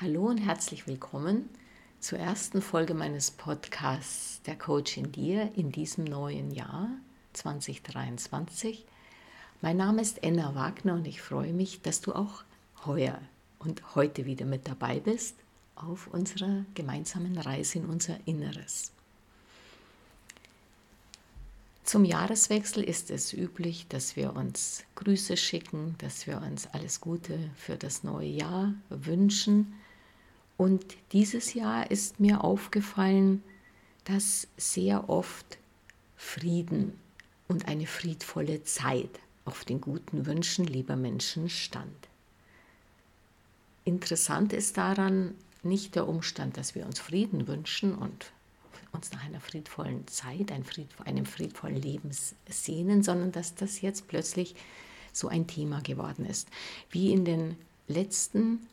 Hallo und herzlich willkommen zur ersten Folge meines Podcasts Der Coach in dir in diesem neuen Jahr 2023. Mein Name ist Enna Wagner und ich freue mich, dass du auch heuer und heute wieder mit dabei bist auf unserer gemeinsamen Reise in unser Inneres. Zum Jahreswechsel ist es üblich, dass wir uns Grüße schicken, dass wir uns alles Gute für das neue Jahr wünschen und dieses Jahr ist mir aufgefallen, dass sehr oft Frieden und eine friedvolle Zeit auf den guten Wünschen lieber Menschen stand. Interessant ist daran nicht der Umstand, dass wir uns Frieden wünschen und uns nach einer friedvollen Zeit, einem friedvollen Leben sehnen, sondern dass das jetzt plötzlich so ein Thema geworden ist. Wie in den letzten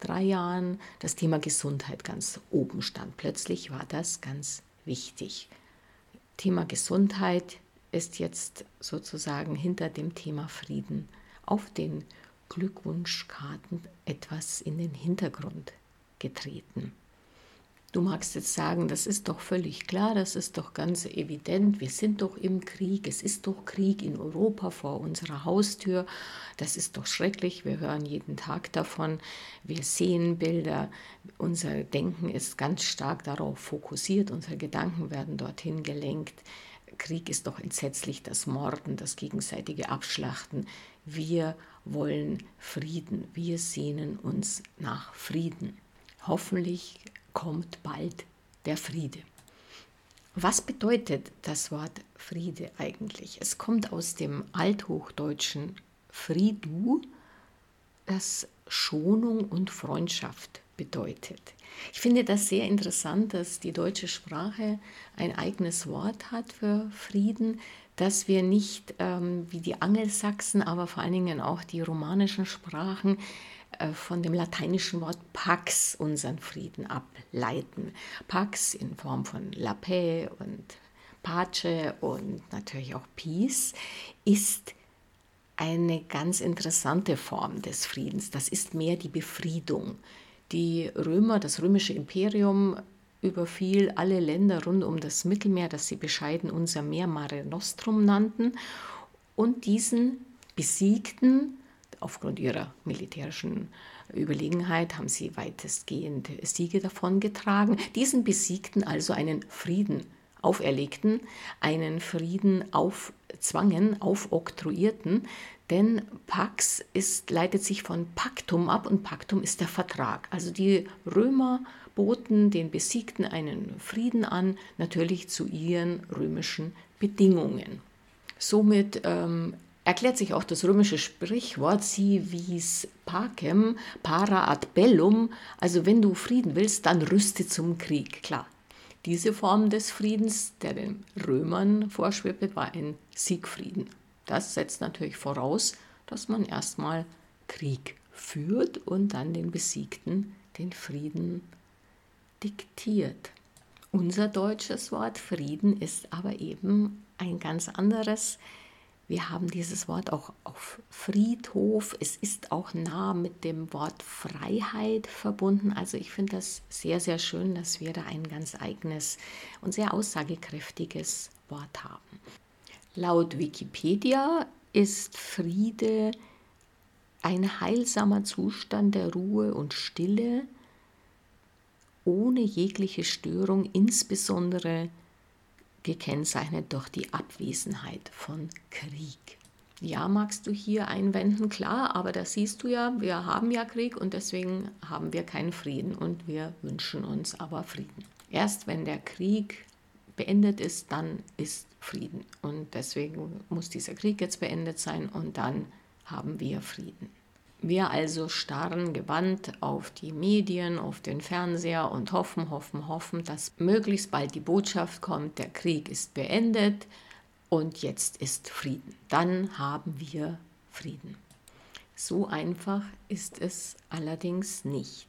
drei Jahren das Thema Gesundheit ganz oben stand. Plötzlich war das ganz wichtig. Thema Gesundheit ist jetzt sozusagen hinter dem Thema Frieden auf den Glückwunschkarten etwas in den Hintergrund getreten. Du magst jetzt sagen, das ist doch völlig klar, das ist doch ganz evident, wir sind doch im Krieg, es ist doch Krieg in Europa vor unserer Haustür, das ist doch schrecklich, wir hören jeden Tag davon, wir sehen Bilder, unser Denken ist ganz stark darauf fokussiert, unsere Gedanken werden dorthin gelenkt. Krieg ist doch entsetzlich, das Morden, das gegenseitige Abschlachten. Wir wollen Frieden, wir sehnen uns nach Frieden. Hoffentlich kommt bald der Friede. Was bedeutet das Wort Friede eigentlich? Es kommt aus dem althochdeutschen Fridu, das Schonung und Freundschaft bedeutet. Ich finde das sehr interessant, dass die deutsche Sprache ein eigenes Wort hat für Frieden, dass wir nicht ähm, wie die Angelsachsen, aber vor allen Dingen auch die romanischen Sprachen von dem lateinischen Wort Pax unseren Frieden ableiten. Pax in Form von La Paix und Pace und natürlich auch Peace ist eine ganz interessante Form des Friedens. Das ist mehr die Befriedung. Die Römer, das römische Imperium überfiel alle Länder rund um das Mittelmeer, das sie bescheiden unser Meer Mare Nostrum nannten, und diesen besiegten aufgrund ihrer militärischen Überlegenheit haben sie weitestgehend Siege davongetragen. Diesen besiegten also einen Frieden auferlegten, einen Frieden aufzwangen, aufoktroyierten, denn Pax ist, leitet sich von Paktum ab und Paktum ist der Vertrag. Also die Römer boten den Besiegten einen Frieden an, natürlich zu ihren römischen Bedingungen. Somit ähm, erklärt sich auch das römische Sprichwort si vis pacem para ad bellum, also wenn du Frieden willst, dann rüste zum Krieg. Klar, diese Form des Friedens, der den Römern vorschwebte, war ein Siegfrieden. Das setzt natürlich voraus, dass man erstmal Krieg führt und dann den Besiegten den Frieden diktiert. Unser deutsches Wort Frieden ist aber eben ein ganz anderes. Wir haben dieses Wort auch auf Friedhof. Es ist auch nah mit dem Wort Freiheit verbunden. Also ich finde das sehr, sehr schön, dass wir da ein ganz eigenes und sehr aussagekräftiges Wort haben. Laut Wikipedia ist Friede ein heilsamer Zustand der Ruhe und Stille ohne jegliche Störung, insbesondere gekennzeichnet durch die Abwesenheit von Krieg. Ja, magst du hier einwenden, klar, aber da siehst du ja, wir haben ja Krieg und deswegen haben wir keinen Frieden und wir wünschen uns aber Frieden. Erst wenn der Krieg beendet ist, dann ist Frieden. Und deswegen muss dieser Krieg jetzt beendet sein und dann haben wir Frieden. Wir also starren gewandt auf die Medien, auf den Fernseher und hoffen, hoffen, hoffen, dass möglichst bald die Botschaft kommt, der Krieg ist beendet und jetzt ist Frieden. Dann haben wir Frieden. So einfach ist es allerdings nicht.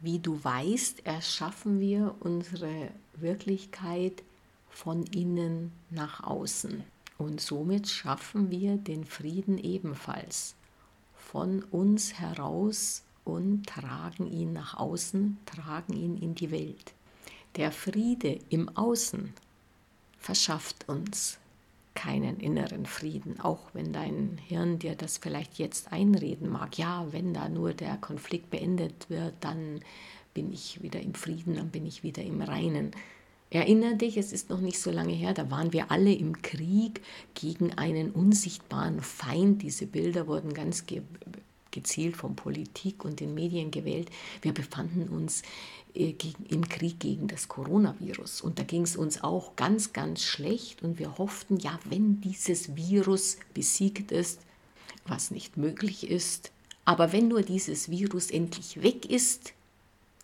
Wie du weißt, erschaffen wir unsere Wirklichkeit von innen nach außen. Und somit schaffen wir den Frieden ebenfalls von uns heraus und tragen ihn nach außen, tragen ihn in die Welt. Der Friede im Außen verschafft uns keinen inneren Frieden, auch wenn dein Hirn dir das vielleicht jetzt einreden mag. Ja, wenn da nur der Konflikt beendet wird, dann bin ich wieder im Frieden, dann bin ich wieder im Reinen. Erinner dich, es ist noch nicht so lange her, da waren wir alle im Krieg gegen einen unsichtbaren Feind. Diese Bilder wurden ganz ge gezielt von Politik und den Medien gewählt. Wir befanden uns äh, im Krieg gegen das Coronavirus und da ging es uns auch ganz, ganz schlecht und wir hofften, ja, wenn dieses Virus besiegt ist, was nicht möglich ist, aber wenn nur dieses Virus endlich weg ist,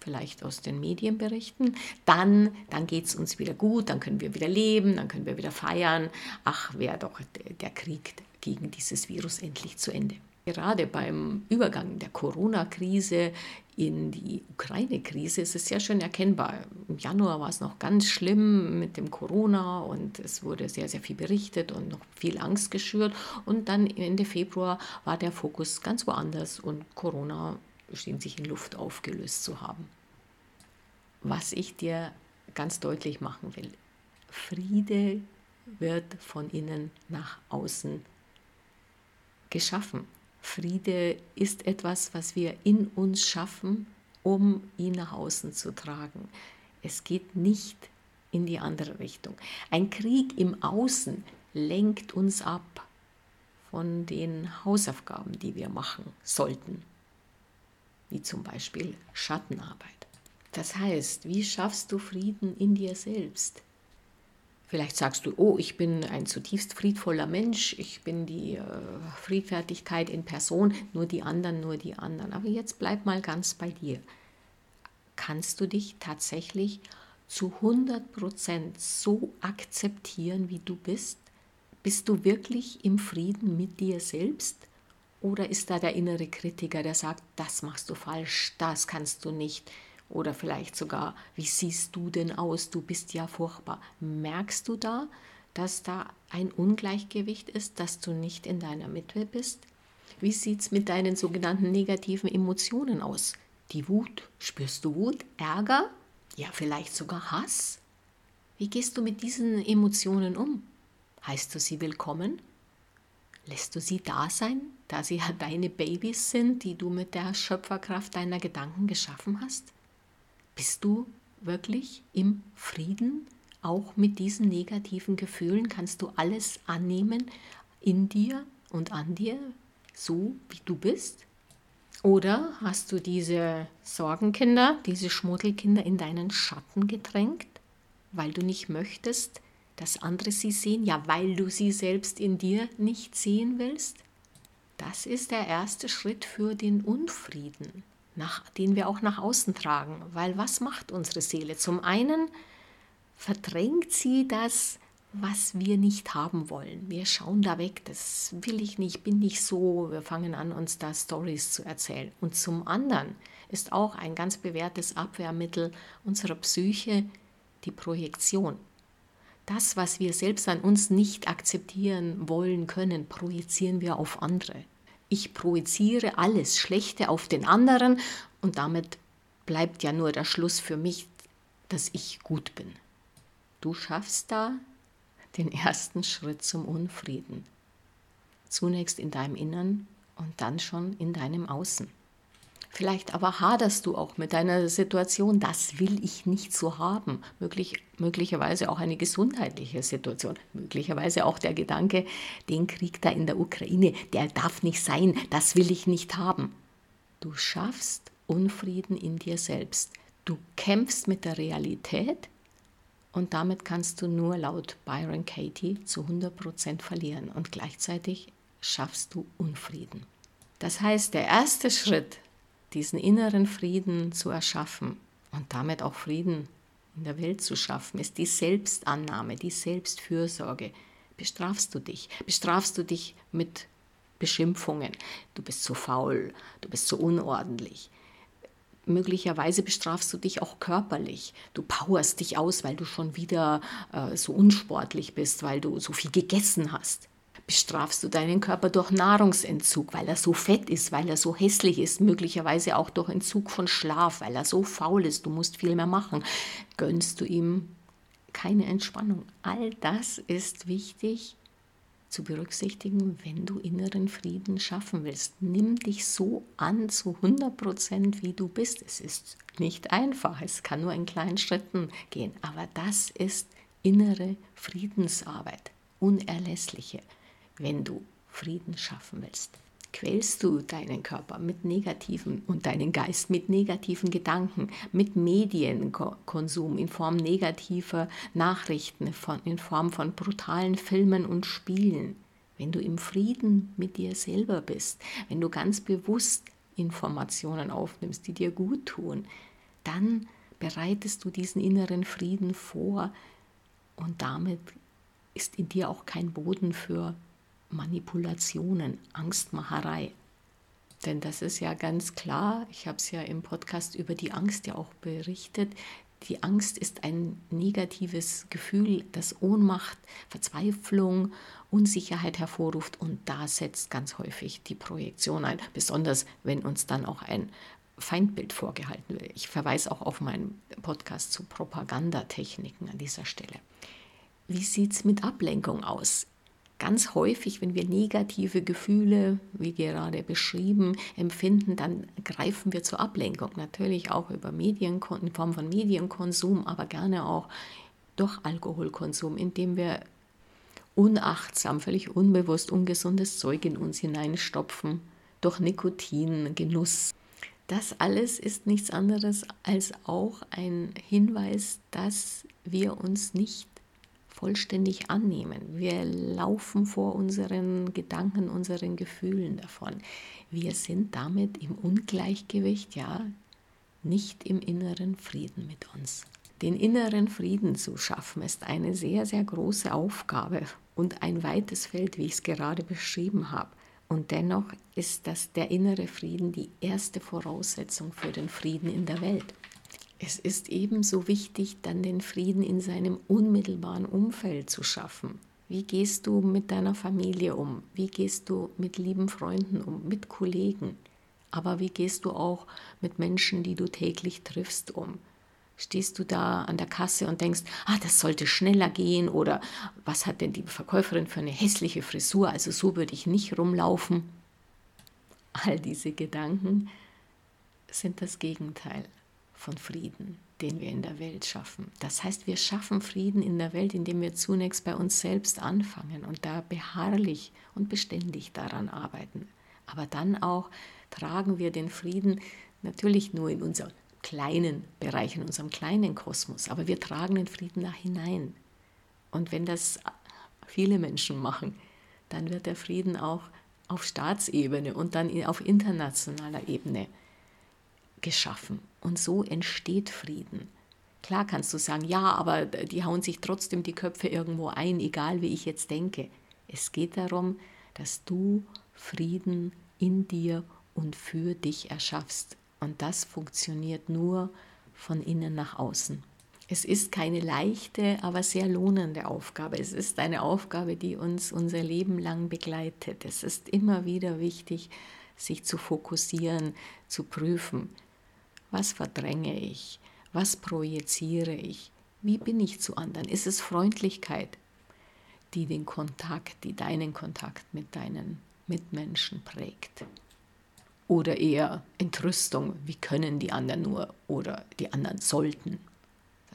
vielleicht aus den Medienberichten, dann, dann geht es uns wieder gut, dann können wir wieder leben, dann können wir wieder feiern. Ach, wäre doch der Krieg gegen dieses Virus endlich zu Ende. Gerade beim Übergang der Corona-Krise in die Ukraine-Krise ist es sehr schön erkennbar. Im Januar war es noch ganz schlimm mit dem Corona und es wurde sehr, sehr viel berichtet und noch viel Angst geschürt. Und dann Ende Februar war der Fokus ganz woanders und Corona schien sich in Luft aufgelöst zu haben. Was ich dir ganz deutlich machen will, Friede wird von innen nach außen geschaffen. Friede ist etwas, was wir in uns schaffen, um ihn nach außen zu tragen. Es geht nicht in die andere Richtung. Ein Krieg im Außen lenkt uns ab von den Hausaufgaben, die wir machen sollten wie zum Beispiel Schattenarbeit. Das heißt, wie schaffst du Frieden in dir selbst? Vielleicht sagst du, oh, ich bin ein zutiefst friedvoller Mensch, ich bin die äh, Friedfertigkeit in Person, nur die anderen, nur die anderen. Aber jetzt bleib mal ganz bei dir. Kannst du dich tatsächlich zu 100% so akzeptieren, wie du bist? Bist du wirklich im Frieden mit dir selbst? Oder ist da der innere Kritiker, der sagt, das machst du falsch, das kannst du nicht? Oder vielleicht sogar, wie siehst du denn aus? Du bist ja furchtbar. Merkst du da, dass da ein Ungleichgewicht ist, dass du nicht in deiner Mitte bist? Wie sieht es mit deinen sogenannten negativen Emotionen aus? Die Wut, spürst du Wut, Ärger, ja vielleicht sogar Hass? Wie gehst du mit diesen Emotionen um? Heißt du sie willkommen? Lässt du sie da sein, da sie ja deine Babys sind, die du mit der Schöpferkraft deiner Gedanken geschaffen hast? Bist du wirklich im Frieden, auch mit diesen negativen Gefühlen? Kannst du alles annehmen in dir und an dir, so wie du bist? Oder hast du diese Sorgenkinder, diese Schmuddelkinder in deinen Schatten gedrängt, weil du nicht möchtest, dass andere sie sehen, ja, weil du sie selbst in dir nicht sehen willst? Das ist der erste Schritt für den Unfrieden, nach, den wir auch nach außen tragen. Weil was macht unsere Seele? Zum einen verdrängt sie das, was wir nicht haben wollen. Wir schauen da weg, das will ich nicht, bin nicht so. Wir fangen an, uns da Stories zu erzählen. Und zum anderen ist auch ein ganz bewährtes Abwehrmittel unserer Psyche die Projektion. Das, was wir selbst an uns nicht akzeptieren wollen können, projizieren wir auf andere. Ich projiziere alles Schlechte auf den anderen und damit bleibt ja nur der Schluss für mich, dass ich gut bin. Du schaffst da den ersten Schritt zum Unfrieden. Zunächst in deinem Innern und dann schon in deinem Außen. Vielleicht aber haderst du auch mit deiner Situation, das will ich nicht so haben. Möglich, möglicherweise auch eine gesundheitliche Situation. Möglicherweise auch der Gedanke, den Krieg da in der Ukraine, der darf nicht sein, das will ich nicht haben. Du schaffst Unfrieden in dir selbst. Du kämpfst mit der Realität und damit kannst du nur laut Byron Katie zu 100% verlieren und gleichzeitig schaffst du Unfrieden. Das heißt, der erste Schritt diesen inneren Frieden zu erschaffen und damit auch Frieden in der Welt zu schaffen, ist die Selbstannahme, die Selbstfürsorge. Bestrafst du dich? Bestrafst du dich mit Beschimpfungen? Du bist zu faul, du bist zu unordentlich. Möglicherweise bestrafst du dich auch körperlich. Du powerst dich aus, weil du schon wieder äh, so unsportlich bist, weil du so viel gegessen hast. Bestrafst du deinen Körper durch Nahrungsentzug, weil er so fett ist, weil er so hässlich ist, möglicherweise auch durch Entzug von Schlaf, weil er so faul ist, du musst viel mehr machen, gönnst du ihm keine Entspannung. All das ist wichtig zu berücksichtigen, wenn du inneren Frieden schaffen willst. Nimm dich so an zu 100 Prozent, wie du bist. Es ist nicht einfach, es kann nur in kleinen Schritten gehen, aber das ist innere Friedensarbeit, unerlässliche wenn du Frieden schaffen willst. Quälst du deinen Körper mit negativen und deinen Geist mit negativen Gedanken, mit Medienkonsum in Form negativer Nachrichten, in Form von brutalen Filmen und Spielen. Wenn du im Frieden mit dir selber bist, wenn du ganz bewusst Informationen aufnimmst, die dir gut tun, dann bereitest du diesen inneren Frieden vor und damit ist in dir auch kein Boden für Manipulationen, Angstmacherei. Denn das ist ja ganz klar, ich habe es ja im Podcast über die Angst ja auch berichtet, die Angst ist ein negatives Gefühl, das Ohnmacht, Verzweiflung, Unsicherheit hervorruft und da setzt ganz häufig die Projektion ein, besonders wenn uns dann auch ein Feindbild vorgehalten wird. Ich verweise auch auf meinen Podcast zu Propagandatechniken an dieser Stelle. Wie sieht es mit Ablenkung aus? Ganz häufig, wenn wir negative Gefühle, wie gerade beschrieben, empfinden, dann greifen wir zur Ablenkung. Natürlich auch über Medien, in Form von Medienkonsum, aber gerne auch durch Alkoholkonsum, indem wir unachtsam, völlig unbewusst ungesundes Zeug in uns hineinstopfen, durch Nikotin, Genuss. Das alles ist nichts anderes als auch ein Hinweis, dass wir uns nicht vollständig annehmen. Wir laufen vor unseren Gedanken, unseren Gefühlen davon. Wir sind damit im Ungleichgewicht, ja, nicht im inneren Frieden mit uns. Den inneren Frieden zu schaffen, ist eine sehr, sehr große Aufgabe und ein weites Feld, wie ich es gerade beschrieben habe. Und dennoch ist das der innere Frieden die erste Voraussetzung für den Frieden in der Welt. Es ist ebenso wichtig, dann den Frieden in seinem unmittelbaren Umfeld zu schaffen. Wie gehst du mit deiner Familie um? Wie gehst du mit lieben Freunden um, mit Kollegen? Aber wie gehst du auch mit Menschen, die du täglich triffst, um? Stehst du da an der Kasse und denkst, ah, das sollte schneller gehen oder was hat denn die Verkäuferin für eine hässliche Frisur? Also so würde ich nicht rumlaufen. All diese Gedanken sind das Gegenteil von Frieden, den wir in der Welt schaffen. Das heißt, wir schaffen Frieden in der Welt, indem wir zunächst bei uns selbst anfangen und da beharrlich und beständig daran arbeiten. Aber dann auch tragen wir den Frieden natürlich nur in unserem kleinen Bereich, in unserem kleinen Kosmos, aber wir tragen den Frieden da hinein. Und wenn das viele Menschen machen, dann wird der Frieden auch auf Staatsebene und dann auf internationaler Ebene geschaffen. Und so entsteht Frieden. Klar kannst du sagen, ja, aber die hauen sich trotzdem die Köpfe irgendwo ein, egal wie ich jetzt denke. Es geht darum, dass du Frieden in dir und für dich erschaffst. Und das funktioniert nur von innen nach außen. Es ist keine leichte, aber sehr lohnende Aufgabe. Es ist eine Aufgabe, die uns unser Leben lang begleitet. Es ist immer wieder wichtig, sich zu fokussieren, zu prüfen, was verdränge ich? Was projiziere ich? Wie bin ich zu anderen? Ist es Freundlichkeit, die den Kontakt, die deinen Kontakt mit deinen Mitmenschen prägt? Oder eher Entrüstung, wie können die anderen nur oder die anderen sollten?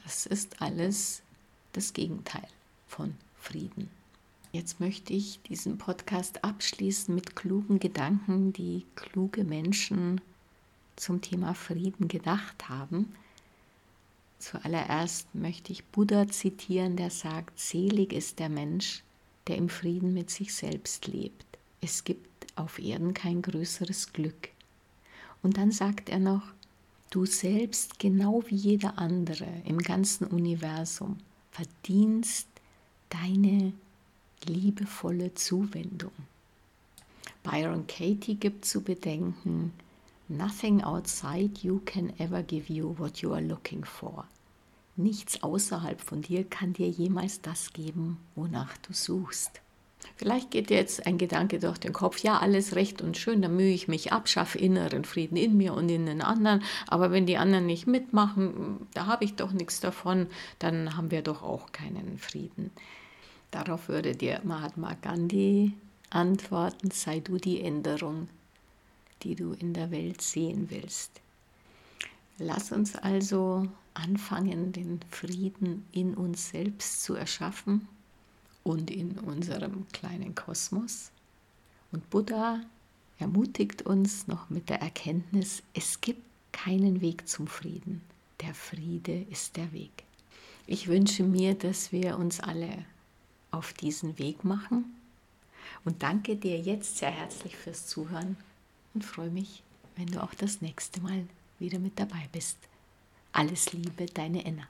Das ist alles das Gegenteil von Frieden. Jetzt möchte ich diesen Podcast abschließen mit klugen Gedanken, die kluge Menschen zum Thema Frieden gedacht haben. Zuallererst möchte ich Buddha zitieren, der sagt, selig ist der Mensch, der im Frieden mit sich selbst lebt. Es gibt auf Erden kein größeres Glück. Und dann sagt er noch, du selbst, genau wie jeder andere im ganzen Universum, verdienst deine liebevolle Zuwendung. Byron Katie gibt zu bedenken, Nothing outside you can ever give you what you are looking for. Nichts außerhalb von dir kann dir jemals das geben, wonach du suchst. Vielleicht geht dir jetzt ein Gedanke durch den Kopf, ja, alles recht und schön, dann mühe ich mich ab, schaffe inneren Frieden in mir und in den anderen, aber wenn die anderen nicht mitmachen, da habe ich doch nichts davon, dann haben wir doch auch keinen Frieden. Darauf würde dir Mahatma Gandhi antworten, sei du die Änderung, die du in der Welt sehen willst. Lass uns also anfangen, den Frieden in uns selbst zu erschaffen und in unserem kleinen Kosmos. Und Buddha ermutigt uns noch mit der Erkenntnis, es gibt keinen Weg zum Frieden. Der Friede ist der Weg. Ich wünsche mir, dass wir uns alle auf diesen Weg machen und danke dir jetzt sehr herzlich fürs Zuhören und freue mich, wenn du auch das nächste Mal wieder mit dabei bist. Alles Liebe, deine Enna.